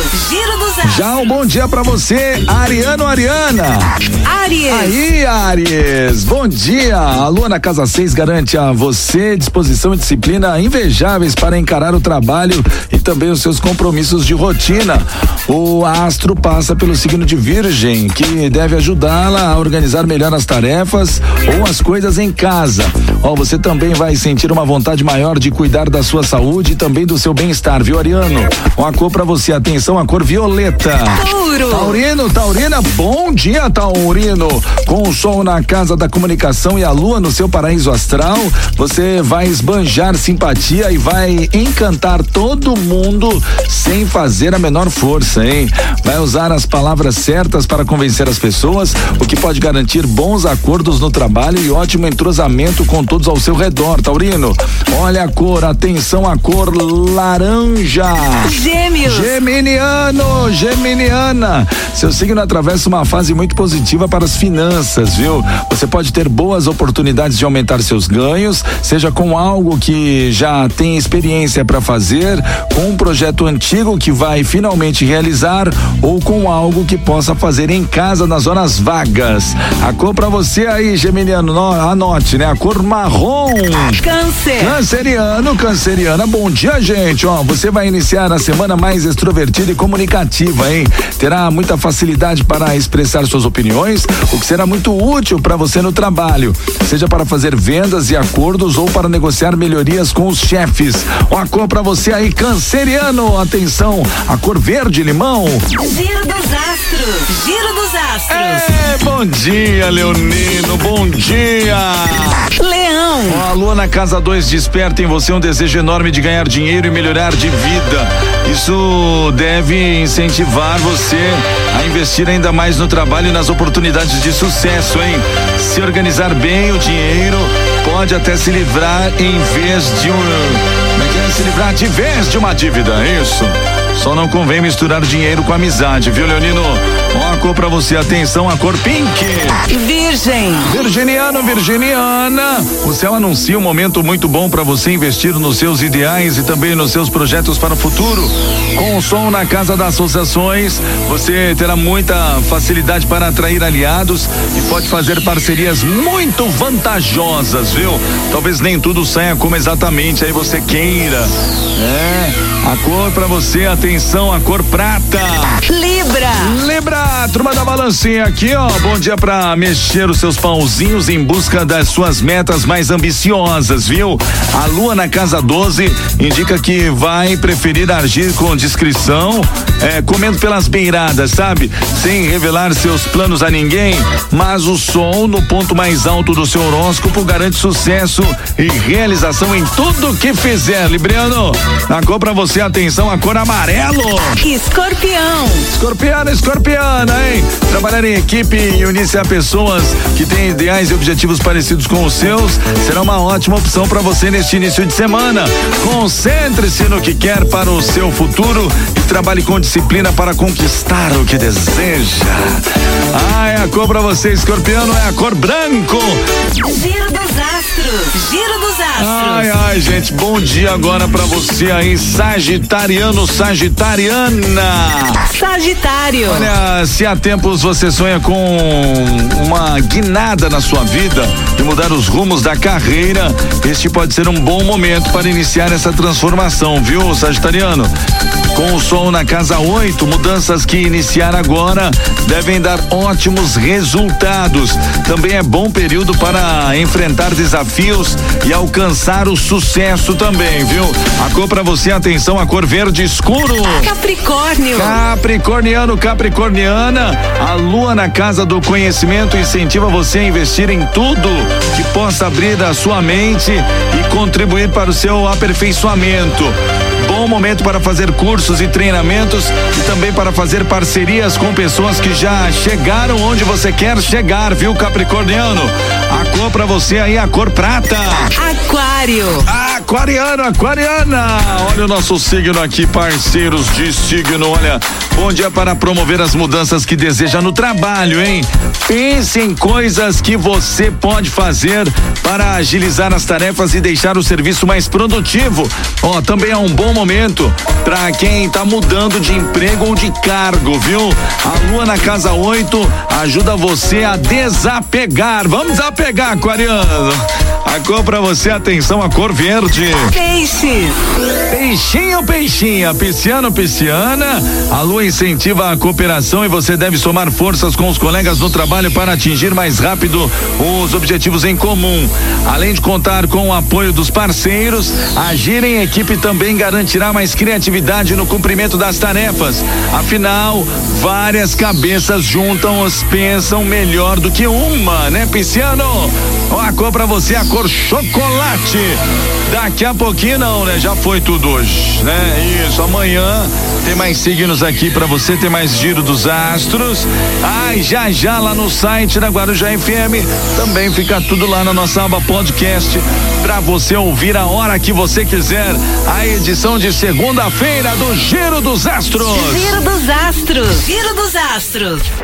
Giro. Já um bom dia pra você, Ariano Ariana. Aries. Aí, Aries, bom dia. A Lua na Casa 6 garante a você disposição e disciplina invejáveis para encarar o trabalho e também os seus compromissos de rotina. O astro passa pelo signo de Virgem, que deve ajudá-la a organizar melhor as tarefas ou as coisas em casa. Ó, você também vai sentir uma vontade maior de cuidar da sua saúde e também do seu bem-estar, viu, Ariano? Uma cor pra você, atenção, a cor violeta. Touro. Taurino, Taurina, bom dia, Taurino. Com o sol na casa da comunicação e a lua no seu paraíso astral, você vai esbanjar simpatia e vai encantar todo mundo sem fazer a menor força, hein? Vai usar as palavras certas para convencer as pessoas, o que pode garantir bons acordos no trabalho e ótimo entrosamento com todos ao seu redor, Taurino. Olha a cor, atenção a cor laranja. Gêmeos. Geminiano, Geminiana. Seu signo atravessa uma fase muito positiva para as finanças, viu? Você pode ter boas oportunidades de aumentar seus ganhos, seja com algo que já tem experiência para fazer, com um projeto antigo que vai finalmente realizar ou com algo que possa fazer em casa nas horas vagas. A cor para você aí, Geminiano, no- anote, né? A cor marrom. Câncer. Canceriano, canceriana, bom dia, gente. Ó, você vai iniciar a semana mais extrovertida e comunicativa, hein? Terá muita facilidade para expressar suas opiniões, o que será muito útil para você no trabalho, seja para fazer vendas e acordos ou para negociar melhorias com os chefes. Ó, a cor para você aí, canceriano, atenção, a cor verde limão. Giro dos astros. Giro dos astros. É, bom dia, Leonino, bom dia. Leão. Ó, A lua na casa 2 desperta em você um desejo enorme de ganhar dinheiro e melhorar de vida. Isso deve incentivar você a investir ainda mais no trabalho e nas oportunidades de sucesso, hein? Se organizar bem o dinheiro pode até se livrar em vez de um. Como é que é? Se livrar de vez de uma dívida, é isso. Só não convém misturar dinheiro com amizade, viu, Leonino? Ó, a cor pra você, atenção, a cor pink. Virgem. Virginiano, Virginiana, o céu anuncia um momento muito bom para você investir nos seus ideais e também nos seus projetos para o futuro. Com o som na casa das associações, você terá muita facilidade para atrair aliados e pode fazer parcerias muito vantajosas, viu? Talvez nem tudo saia como exatamente aí você queira. É, a cor para você, atenção, a cor prata. Libra lembra? Libra, turma da balancinha aqui, ó. Bom dia pra mexer os seus pauzinhos em busca das suas metas mais ambiciosas, viu? A lua na casa 12 indica que vai preferir agir com discrição, é, comendo pelas beiradas, sabe? Sem revelar seus planos a ninguém, mas o sol no ponto mais alto do seu horóscopo garante sucesso e realização em tudo que fizer, Libriano. A cor pra você, atenção, a cor amarelo. Escorpião. Escorpiana, escorpiana, hein? Trabalhar em equipe e unir-se a pessoas que têm ideais e objetivos parecidos com os seus será uma ótima opção para você neste início de semana. Concentre-se no que quer para o seu futuro e trabalhe com disciplina para conquistar o que deseja. Ai, a cor para você, escorpiano, é a cor branco. Giro dos astros. Giro dos astros. Ai, ai, gente, bom dia agora para você aí, Sagitariano, Sagitariana. Sagitário. Olha, se há tempos você sonha com uma guinada na sua vida e mudar os rumos da carreira, este pode ser um bom momento para iniciar essa transformação, viu, Sagitariano? Com o sol na casa 8, mudanças que iniciar agora devem dar ótimos resultados. Também é bom período para enfrentar desafios e alcançar o sucesso também, viu? A cor para você, atenção, a cor verde escuro. Capricórnio. Capricorniano, Capricorniana, a lua na casa do conhecimento incentiva você a investir em tudo que possa abrir a sua mente e contribuir para o seu aperfeiçoamento. Bom momento para fazer cursos e treinamentos e também para fazer parcerias com pessoas que já chegaram onde você quer chegar, viu, Capricorniano? A cor pra você aí, a cor prata. Aquário. Aquariano, aquariana. Olha o nosso signo aqui, parceiros de signo. Olha, bom dia para promover as mudanças que deseja no trabalho, hein? Pense em coisas que você pode fazer para agilizar as tarefas e deixar o serviço mais produtivo. Ó, também é um bom momento para quem está mudando de emprego ou de cargo, viu? A lua na casa 8 ajuda você a desapegar. Vamos desapegar, aquariano. A cor pra você, atenção, a cor verde. Peixes. Peixinho, peixinha, pisciano, pisciana. A lua incentiva a cooperação e você deve somar forças com os colegas no trabalho para atingir mais rápido os objetivos em comum. Além de contar com o apoio dos parceiros, agir em equipe também garantirá mais criatividade no cumprimento das tarefas. Afinal, várias cabeças juntam-os, pensam melhor do que uma, né, pisciano? A cor pra você, a cor chocolate. Daqui a pouquinho não, né? Já foi tudo hoje, né? Isso, amanhã tem mais signos aqui para você, tem mais giro dos astros. Ai, já já lá no site da Guarujá FM também fica tudo lá na nossa aba podcast para você ouvir a hora que você quiser. A edição de segunda-feira do Giro dos Astros. Giro dos Astros. Giro dos Astros.